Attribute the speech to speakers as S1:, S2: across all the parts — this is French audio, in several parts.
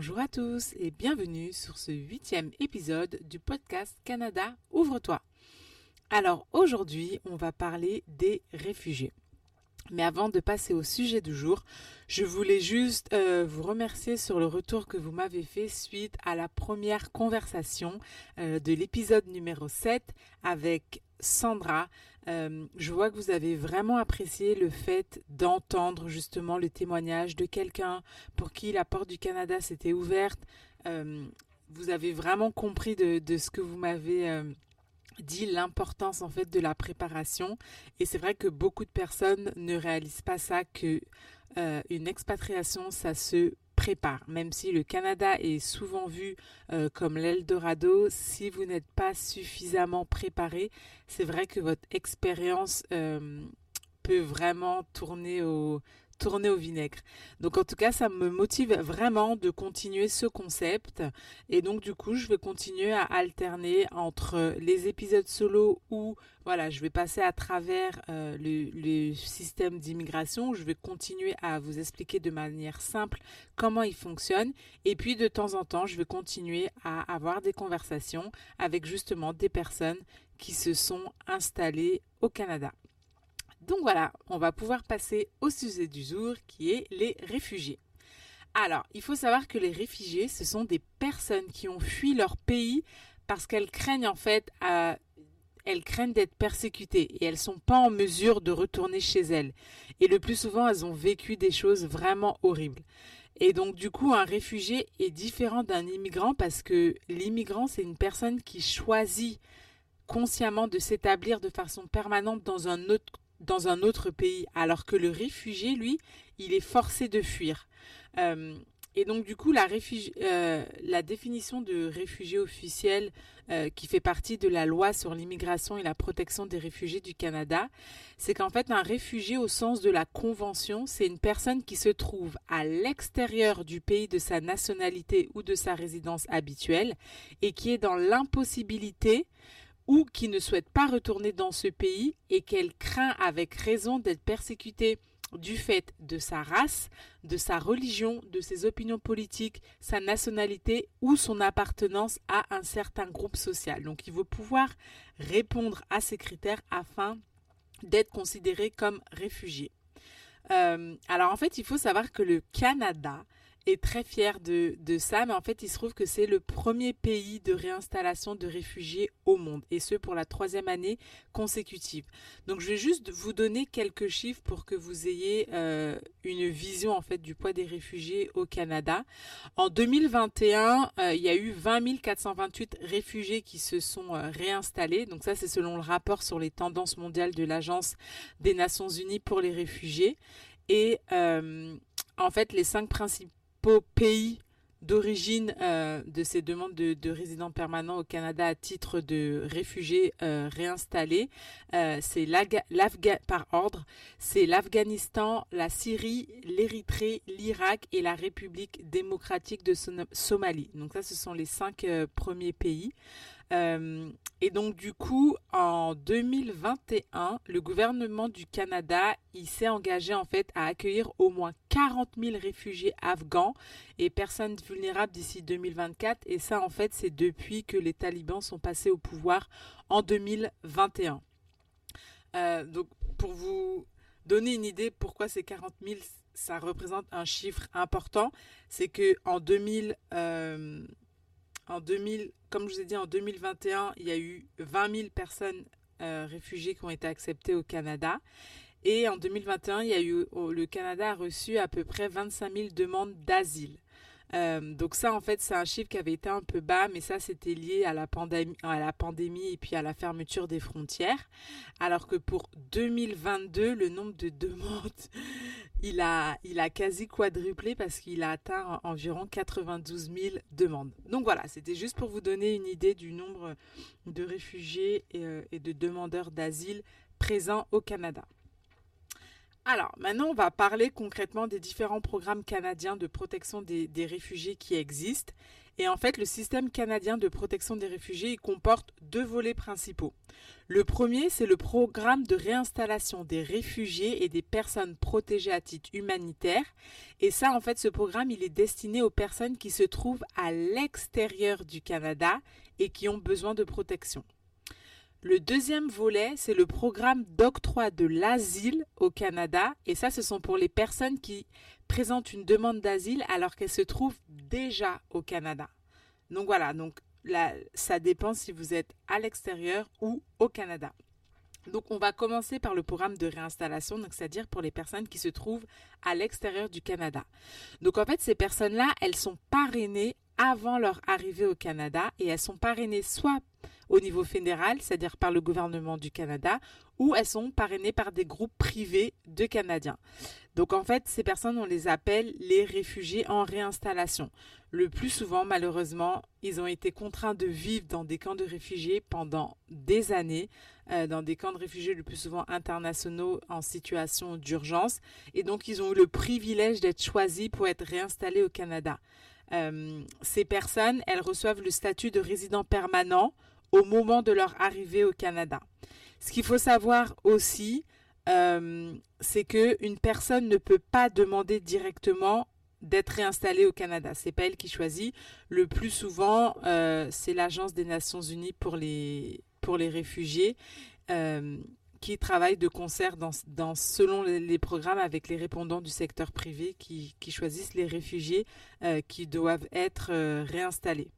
S1: Bonjour à tous et bienvenue sur ce huitième épisode du podcast Canada Ouvre-toi. Alors aujourd'hui, on va parler des réfugiés. Mais avant de passer au sujet du jour, je voulais juste euh, vous remercier sur le retour que vous m'avez fait suite à la première conversation euh, de l'épisode numéro 7 avec Sandra. Euh, je vois que vous avez vraiment apprécié le fait d'entendre justement le témoignage de quelqu'un pour qui la porte du Canada s'était ouverte. vous avez vraiment compris de, ce que vous m'avez dit l'importance en fait de la préparation et c'est vrai que beaucoup de personnes ne réalisent pas ça que euh, une expatriation ça se même si le Canada est souvent vu euh, comme l'Eldorado si vous n'êtes pas suffisamment préparé c'est vrai que votre expérience euh, peut vraiment tourner au tourner au vinaigre. Donc en tout cas, ça me motive vraiment de continuer ce concept. Et donc du coup, je vais continuer à alterner entre les épisodes solo où voilà, je vais passer à travers euh, le, système d'immigration. Je vais continuer à vous expliquer de manière simple comment il fonctionne. Et puis de temps en temps, je vais continuer à avoir des conversations avec justement des personnes qui se sont installées au Canada. Donc voilà, on va pouvoir passer au sujet du jour qui est les réfugiés. Alors, il faut savoir que les réfugiés, ce sont des personnes qui ont fui leur pays parce qu'elles craignent en fait elles craignent d'être persécutées et elles sont pas en mesure de retourner chez elles. Et le plus souvent, elles ont vécu des choses vraiment horribles. Et donc, du coup, un réfugié est différent d'un immigrant parce que l'immigrant, c'est une personne qui choisit consciemment de s'établir de façon permanente dans un autre dans un autre pays, alors que le réfugié, lui, il est forcé de fuir. Euh, et donc du coup, la, euh, définition de réfugié officiel euh, qui fait partie de la loi sur l'immigration et la protection des réfugiés du Canada, c'est qu'en fait un réfugié au sens de la Convention, c'est une personne qui se trouve à l'extérieur du pays de sa nationalité ou de sa résidence habituelle et qui est dans l'impossibilité ou qui ne souhaite pas retourner dans ce pays et qu'elle craint avec raison d'être persécutée du fait de sa race, de sa religion, de ses opinions politiques, sa nationalité ou son appartenance à un certain groupe social. Donc il veut pouvoir répondre à ces critères afin d'être considéré comme réfugié. Euh, alors en fait, il faut savoir que le Canada est très fier de, de, ça, mais en fait, il se trouve que c'est le premier pays de réinstallation de réfugiés au monde, et ce pour la troisième année consécutive. Donc, je vais juste vous donner quelques chiffres pour que vous ayez euh, une vision en fait du poids des réfugiés au Canada. En 2021, euh, il y a eu 20 428 réfugiés qui se sont euh, réinstallés. Donc ça, c'est selon le rapport sur les tendances mondiales de l'Agence des Nations Unies pour les réfugiés. Et en fait, les cinq principaux pays d'origine euh, de ces demandes de, résidents permanents au Canada à titre de réfugiés euh, réinstallés, euh, par ordre, c'est l'Afghanistan, la Syrie, l'Érythrée, l'Irak et la République démocratique de Somalie. Donc ça, ce sont les cinq premiers pays. Euh, et donc du coup, en 2021, le gouvernement du Canada, s'est engagé en fait à accueillir au moins 40 000 réfugiés afghans et personnes vulnérables d'ici 2024. Et ça, en fait, c'est depuis que les talibans sont passés au pouvoir en 2021. Euh, donc pour vous donner une idée pourquoi ces 40 000 ça représente un chiffre important, c'est que en 2000 en 2000, comme je vous ai dit, en 2021, il y a eu 20 000 personnes euh, réfugiées qui ont été acceptées au Canada. Et en 2021, il y a eu, le Canada a reçu à peu près 25 000 demandes d'asile. Euh, donc ça, en fait, c'est un chiffre qui avait été un peu bas, mais ça, c'était lié à la, pandémie, et puis à la fermeture des frontières. Alors que pour 2022, le nombre de demandes, il a, quasi quadruplé parce qu'il a atteint environ 92 000 demandes. Donc voilà, c'était juste pour vous donner une idée du nombre de réfugiés et, euh, et de demandeurs d'asile présents au Canada. Alors, maintenant, on va parler concrètement des différents programmes canadiens de protection des, réfugiés qui existent. Et en fait, le système canadien de protection des réfugiés comporte deux volets principaux. Le premier, c'est le programme de réinstallation des réfugiés et des personnes protégées à titre humanitaire. Et ça, en fait, ce programme, il est destiné aux personnes qui se trouvent à l'extérieur du Canada et qui ont besoin de protection. Le deuxième volet, c'est le programme d'octroi de l'asile au Canada. Et ça, ce sont pour les personnes qui présentent une demande d'asile alors qu'elles se trouvent déjà au Canada. Donc voilà, donc ça dépend si vous êtes à l'extérieur ou au Canada. Donc on va commencer par le programme de réinstallation, donc c'est-à-dire pour les personnes qui se trouvent à l'extérieur du Canada. Donc en fait, ces personnes-là, elles sont parrainées avant leur arrivée au Canada et elles sont parrainées soit au niveau fédéral, c'est-à-dire par le gouvernement du Canada, ou elles sont parrainées par des groupes privés de Canadiens. Donc en fait, ces personnes, on les appelle les réfugiés en réinstallation. Le plus souvent, malheureusement, ils ont été contraints de vivre dans des camps de réfugiés pendant des années, euh, dans des camps de réfugiés le plus souvent internationaux en situation d'urgence. Et donc, ils ont eu le privilège d'être choisis pour être réinstallés au Canada. Euh, ces personnes, elles reçoivent le statut de résident permanent au moment de leur arrivée au Canada. Ce qu'il faut savoir aussi, euh, c'est qu'une personne ne peut pas demander directement d'être réinstallée au Canada. C'est pas elle qui choisit. Le plus souvent, euh, c'est l'Agence des Nations Unies pour les, pour les réfugiés qui travaille de concert dans, selon les, programmes avec les répondants du secteur privé qui, choisissent les réfugiés qui doivent être réinstallés.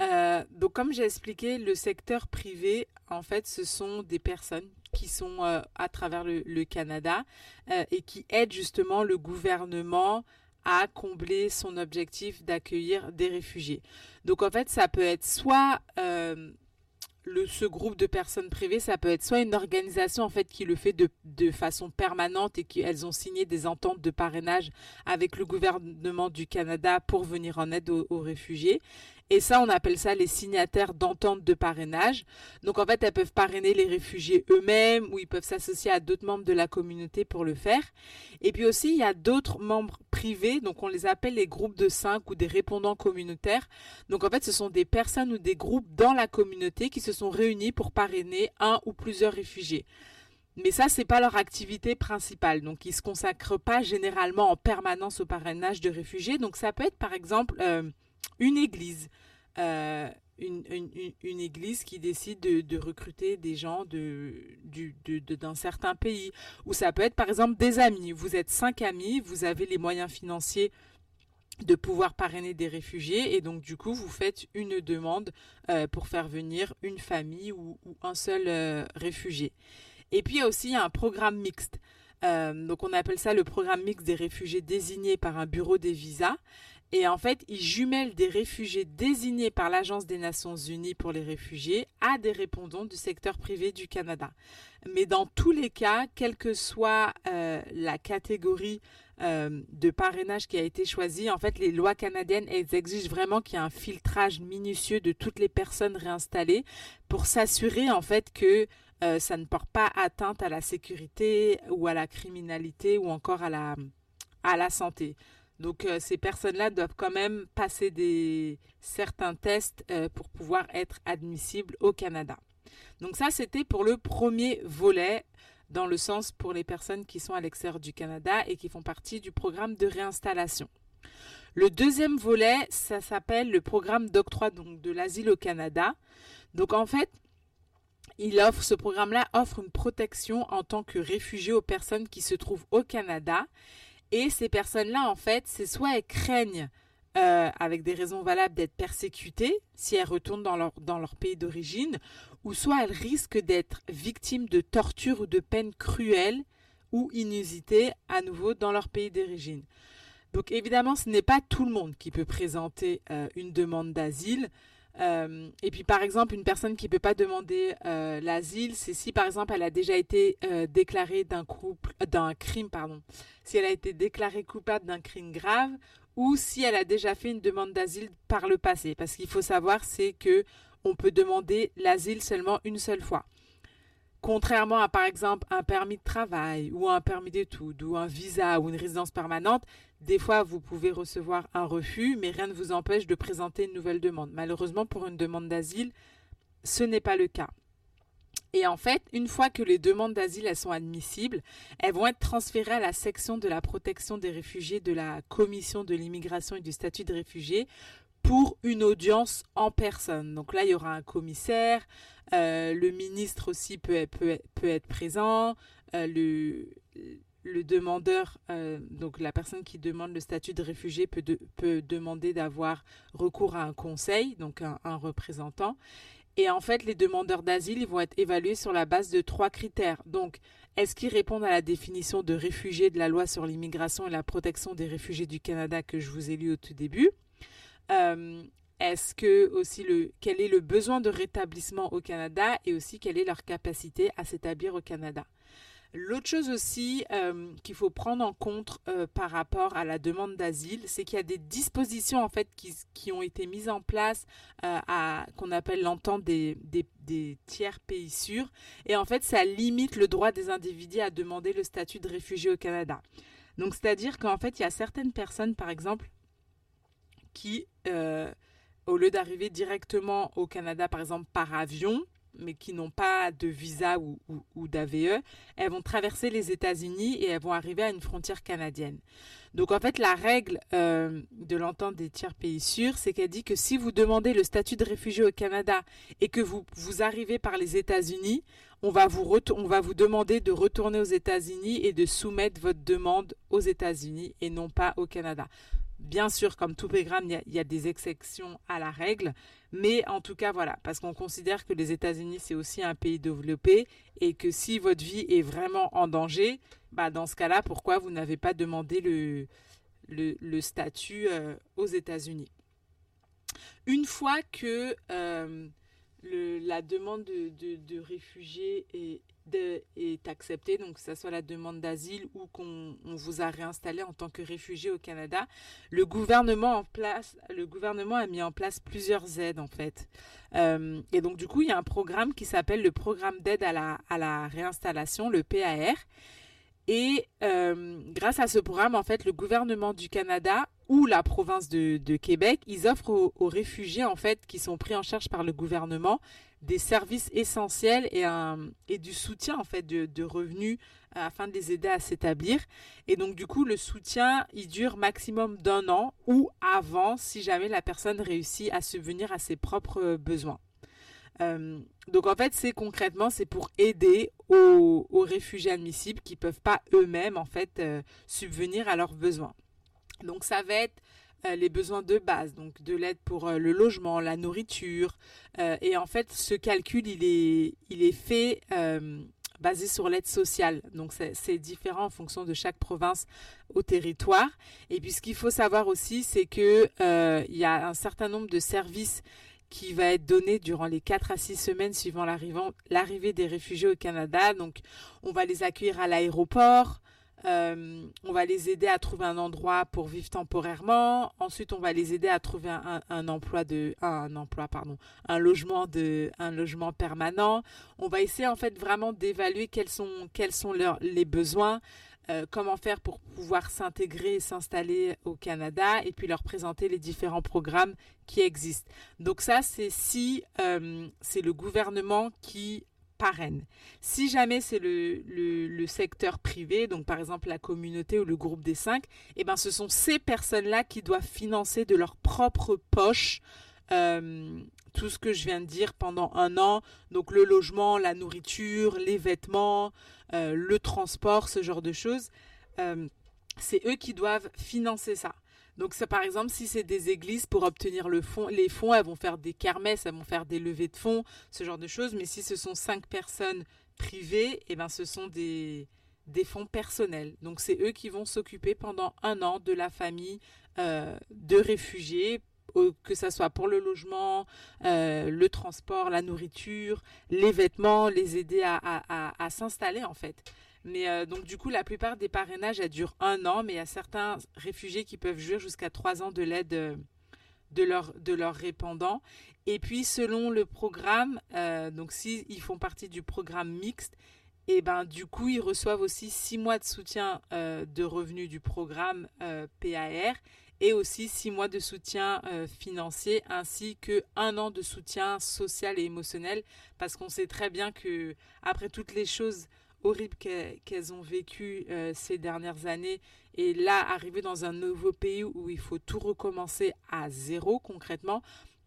S1: Euh, donc, comme j'ai expliqué, le secteur privé, en fait, ce sont des personnes qui sont euh, à travers le, Canada euh, et qui aident justement le gouvernement à combler son objectif d'accueillir des réfugiés. Donc, en fait, ça peut être soit le, ce groupe de personnes privées, ça peut être soit une organisation en fait qui le fait de, de façon permanente et qu'elles ont signé des ententes de parrainage avec le gouvernement du Canada pour venir en aide aux réfugiés. Et ça, on appelle ça les signataires d'entente de parrainage. Donc en fait, elles peuvent parrainer les réfugiés eux-mêmes ou ils peuvent s'associer à d'autres membres de la communauté pour le faire. Et puis aussi, il y a d'autres membres privés, donc on les appelle les groupes de cinq ou des répondants communautaires. Donc en fait, ce sont des personnes ou des groupes dans la communauté qui se sont réunis pour parrainer un ou plusieurs réfugiés. Mais ça, c'est pas leur activité principale. Donc, ils se consacrent pas généralement en permanence au parrainage de réfugiés. Donc, ça peut être, par exemple, euh, une église. Euh, une, une, église qui décide de, recruter des gens de, d'un certain pays. Ou ça peut être par exemple des amis. Vous êtes cinq amis, vous avez les moyens financiers de pouvoir parrainer des réfugiés et donc du coup vous faites une demande euh, pour faire venir une famille ou, un seul euh, réfugié. Et puis il y a aussi un programme mixte. donc on appelle ça le programme mixte des réfugiés désignés par un bureau des visas. Et en fait, ils jumellent des réfugiés désignés par l'Agence des Nations Unies pour les réfugiés à des répondants du secteur privé du Canada. Mais dans tous les cas, quelle que soit euh, la catégorie euh, de parrainage qui a été choisie, en fait, les lois canadiennes elles exigent vraiment qu'il y ait un filtrage minutieux de toutes les personnes réinstallées pour s'assurer en fait que euh, ça ne porte pas atteinte à la sécurité ou à la criminalité ou encore à la, à la santé. Donc euh, ces personnes-là doivent quand même passer des certains tests euh, pour pouvoir être admissibles au Canada. Donc ça c'était pour le premier volet dans le sens pour les personnes qui sont à l'extérieur du Canada et qui font partie du programme de réinstallation. Le deuxième volet, ça s'appelle le programme d'octroi donc de l'asile au Canada. Donc en fait, il offre ce programme-là offre une protection en tant que réfugié aux personnes qui se trouvent au Canada et ces personnes-là, en fait, c'est soit elles craignent, euh, avec des raisons valables, d'être persécutées si elles retournent dans leur, pays d'origine, ou soit elles risquent d'être victimes de tortures ou de peines cruelles ou inusitées à nouveau dans leur pays d'origine. Donc évidemment, ce n'est pas tout le monde qui peut présenter euh, une demande d'asile. Euh, et puis par exemple, une personne qui ne peut pas demander euh, l'asile, c'est si par exemple elle a déjà été déclarée d'un d'un crime, pardon, si elle a été déclarée coupable d'un crime grave ou si elle a déjà fait une demande d'asile par le passé. Parce qu'il faut savoir, c'est que on peut demander l'asile seulement une seule fois. Contrairement à par exemple un permis de travail ou un permis d'études ou un visa ou une résidence permanente, des fois vous pouvez recevoir un refus, mais rien ne vous empêche de présenter une nouvelle demande. Malheureusement, pour une demande d'asile, ce n'est pas le cas. Et en fait, une fois que les demandes d'asile sont admissibles, elles vont être transférées à la section de la protection des réfugiés de la Commission de l'immigration et du statut de réfugié pour une audience en personne. Donc là, il y aura un commissaire, euh, le ministre aussi peut, peut, peut être présent, euh, le, demandeur, euh, donc la personne qui demande le statut de réfugié peut, demander d'avoir recours à un conseil, donc un, représentant. Et en fait, les demandeurs d'asile vont être évalués sur la base de trois critères. Donc, est-ce qu'ils répondent à la définition de réfugié de la loi sur l'immigration et la protection des réfugiés du Canada que je vous ai lu au tout début? Est-ce que aussi le quel est le besoin de rétablissement au Canada et aussi quelle est leur capacité à s'établir au Canada? L'autre chose aussi euh, qu'il faut prendre en compte euh, par rapport à la demande d'asile, c'est qu'il y a des dispositions en fait qui, qui ont été mises en place à qu'on appelle l'entente des, des, des, tiers pays sûrs et en fait ça limite le droit des individus à demander le statut de réfugié au Canada. Donc c'est-à-dire qu'en fait il y a certaines personnes par exemple qui, euh, au lieu d'arriver directement au Canada, par exemple par avion, mais qui n'ont pas de visa ou, d'AVE, elles vont traverser les États-Unis et elles vont arriver à une frontière canadienne. Donc en fait, la règle euh, de l'entente des tiers pays sûrs, c'est qu'elle dit que si vous demandez le statut de réfugié au Canada et que vous, arrivez par les États-Unis, on va vous demander de retourner aux États-Unis et de soumettre votre demande aux États-Unis et non pas au Canada. Bien sûr, comme tout programme, il y, a, des exceptions à la règle, mais en tout cas, voilà, parce qu'on considère que les États-Unis, c'est aussi un pays développé et que si votre vie est vraiment en danger, bah, dans ce cas-là, pourquoi vous n'avez pas demandé le, le, statut euh, aux États-Unis? Une fois que euh, la demande de, de, réfugiés est, acceptée, donc que ce soit la demande d'asile ou qu'on vous a réinstallé en tant que réfugié au Canada, le gouvernement a mis en place plusieurs aides en fait. Euh, et donc du coup, il y a un programme qui s'appelle le programme d'aide à la, à la réinstallation, le PAR. Et euh, grâce à ce programme, en fait, le gouvernement du Canada ou la province de, Québec, ils offrent aux, réfugiés en fait qui sont pris en charge par le gouvernement des services essentiels et, du soutien en fait de, revenus afin de les aider à s'établir. Et donc du coup, le soutien, il dure maximum d'un an ou avant si jamais la personne réussit à subvenir à ses propres besoins. Euh, donc en fait, c'est concrètement, c'est pour aider aux, aux, réfugiés admissibles qui peuvent pas eux-mêmes en fait euh, subvenir à leurs besoins. Donc ça va être euh, les besoins de base, donc de l'aide pour euh, le logement, la nourriture. Euh, et en fait, ce calcul, il est, il est fait basé sur l'aide sociale. Donc c'est différent en fonction de chaque province au territoire. Et puis ce qu'il faut savoir aussi, c'est que il y a un certain nombre de services qui va être donné durant les 4 à 6 semaines suivant l'arrivée des réfugiés au Canada. Donc on va les accueillir à l'aéroport, euh, on va les aider à trouver un endroit pour vivre temporairement. Ensuite, on va les aider à trouver un, emploi de un emploi pardon, un logement de un logement permanent. On va essayer en fait vraiment d'évaluer quels sont quels sont leurs les besoins. Euh, comment faire pour pouvoir s'intégrer et s'installer au Canada et puis leur présenter les différents programmes qui existent. Donc ça, c'est si euh, c'est le gouvernement qui Si jamais c'est le, le, secteur privé, donc par exemple la communauté ou le groupe des cinq, eh ben ce sont ces personnes-là qui doivent financer de leur propre poche euh, tout ce que je viens de dire pendant un an, donc le logement, la nourriture, les vêtements, euh, le transport, ce genre de choses. Euh, c'est eux qui doivent financer ça. Donc, ça, par exemple, si c'est des églises pour obtenir les fonds, elles vont faire des kermesses, elles vont faire des levées de fonds, ce genre de choses. Mais si ce sont cinq personnes privées, eh ben, ce sont des, des fonds personnels. Donc c'est eux qui vont s'occuper pendant un an de la famille euh, de réfugiés, que ce soit pour le logement, euh, le transport, la nourriture, les vêtements, les aider à, s'installer en fait. Mais euh, donc du coup, la plupart des parrainages, elles durent un an, mais il y a certains réfugiés qui peuvent jouir jusqu'à trois ans de l'aide de leurs de leur répandants. Et puis selon le programme, donc s'ils font partie du programme mixte, et ben du coup ils reçoivent aussi six mois de soutien euh, de revenus du programme euh, PAR et aussi six mois de soutien euh, financier ainsi que un an de soutien social et émotionnel parce qu'on sait très bien que après toutes les choses horribles qu'elles ont vécues ces dernières années. Et là arriver dans un nouveau pays où il faut tout recommencer à zéro concrètement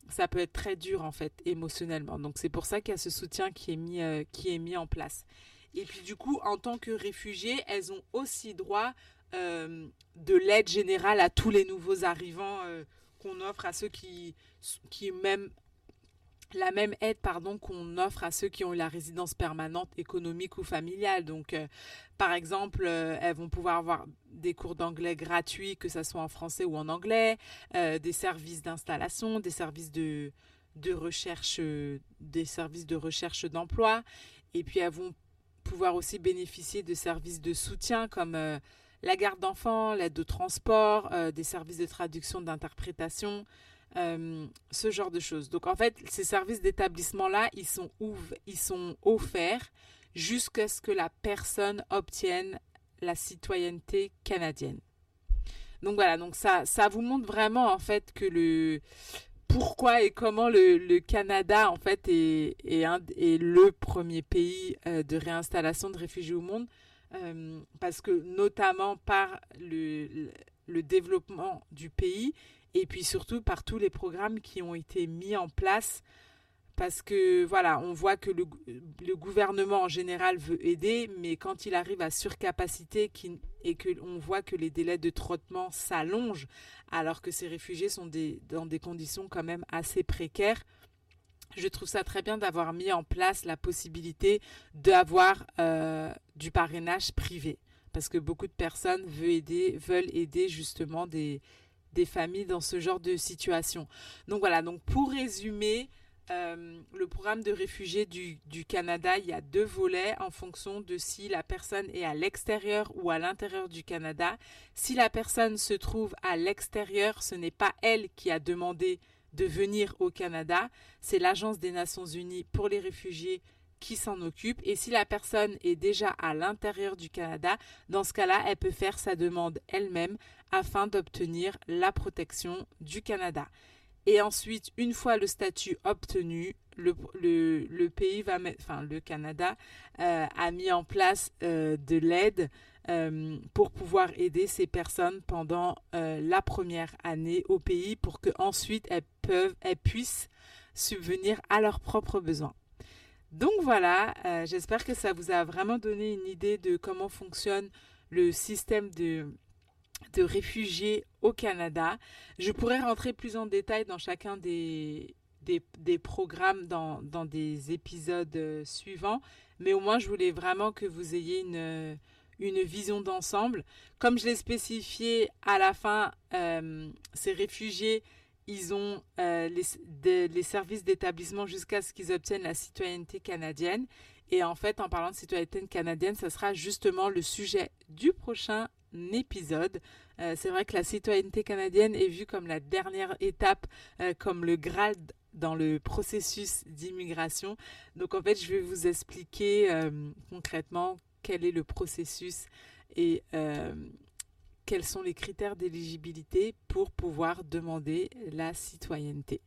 S1: ça peut être très dur en fait émotionnellement. Donc c'est pour ça qu'il y a ce soutien qui est mis qui est mis en place. Et puis du coup, en tant que réfugiées, elles ont aussi droit euh, de l'aide générale à tous les nouveaux arrivants euh, qu'on offre à ceux qui, qui même la même aide pardon qu'on offre à ceux qui ont eu la résidence permanente économique ou familiale. Donc, euh, par exemple, elles vont pouvoir avoir des cours d'anglais gratuits, que ce soit en français ou en anglais, des services d'installation, des services de, de recherche, des services de recherche d'emploi. Et puis, elles vont pouvoir aussi bénéficier de services de soutien comme euh, la garde d'enfants, l'aide au transport, euh, des services de traduction, d'interprétation, euh, ce genre de choses. Donc en fait, ces services d'établissement-là, ils sont, ils sont offerts jusqu'à ce que la personne obtienne la citoyenneté canadienne. Donc voilà, donc ça, ça vous montre vraiment en fait que le, pourquoi et comment le, Canada en fait est, le premier pays euh, de réinstallation de réfugiés au monde euh, parce que notamment par le, développement du pays et puis surtout par tous les programmes qui ont été mis en place. Parce que voilà, on voit que le, gouvernement en général veut aider, mais quand il arrive à surcapacité et qu'on voit que les délais de traitement s'allongent, alors que ces réfugiés sont dans des conditions quand même assez précaires, je trouve ça très bien d'avoir mis en place la possibilité d'avoir euh, du parrainage privé, parce que beaucoup de personnes veulent aider, veulent aider justement des, des familles dans ce genre de situation. Donc voilà, donc pour résumer, euh, le programme de réfugiés du, Canada, il y a deux volets en fonction de si la personne est à l'extérieur ou à l'intérieur du Canada. Si la personne se trouve à l'extérieur, ce n'est pas elle qui a demandé de venir au Canada, c'est l'Agence des Nations Unies pour les réfugiés qui s'en occupe. Et si la personne est déjà à l'intérieur du Canada, dans ce cas-là, elle peut faire sa demande elle-même afin d'obtenir la protection du Canada. Et ensuite, une fois le statut obtenu, le, pays va enfin le Canada euh, a mis en place euh, de l'aide euh, pour pouvoir aider ces personnes pendant la première année au pays pour que ensuite elles elles puissent subvenir à leurs propres besoins. Donc voilà, j'espère que ça vous a vraiment donné une idée de comment fonctionne le système de de réfugiés au Canada. Je pourrais rentrer plus en détail dans chacun des, des, programmes dans, dans, des épisodes euh, suivants, mais au moins je voulais vraiment que vous ayez une, une vision d'ensemble. Comme je l'ai spécifié à la fin, euh, ces réfugiés, ils ont euh, les, les, services d'établissement jusqu'à ce qu'ils obtiennent la citoyenneté canadienne. Et en fait, en parlant de citoyenneté canadienne, ce sera justement le sujet du prochain épisode. Euh, c'est vrai que la citoyenneté canadienne est vue comme la dernière étape, euh, comme le Graal dans le processus d'immigration. Donc en fait, je vais vous expliquer euh, concrètement quel est le processus et quels sont les critères d'éligibilité pour pouvoir demander la citoyenneté.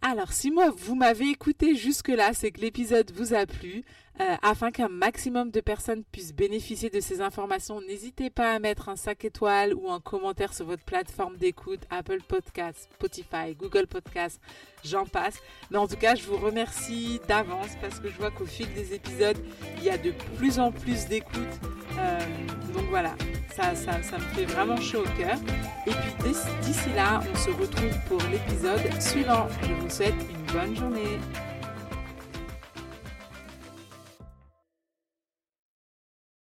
S1: Alors, si moi vous m'avez écouté jusque-là, c'est que l'épisode vous a plu. Euh, afin qu'un maximum de personnes puissent bénéficier de ces informations, n'hésitez pas à mettre un 5 étoiles ou un commentaire sur votre plateforme d'écoute, Apple Podcasts, Spotify, Google Podcasts, j'en passe. Mais en tout cas, je vous remercie d'avance parce que je vois qu'au fil des épisodes, il y a de plus en plus d'écoutes. Euh, donc voilà, ça, ça, ça, me fait vraiment chaud au cœur. Et puis d'ici là, on se retrouve pour l'épisode suivant. Je vous souhaite une bonne journée.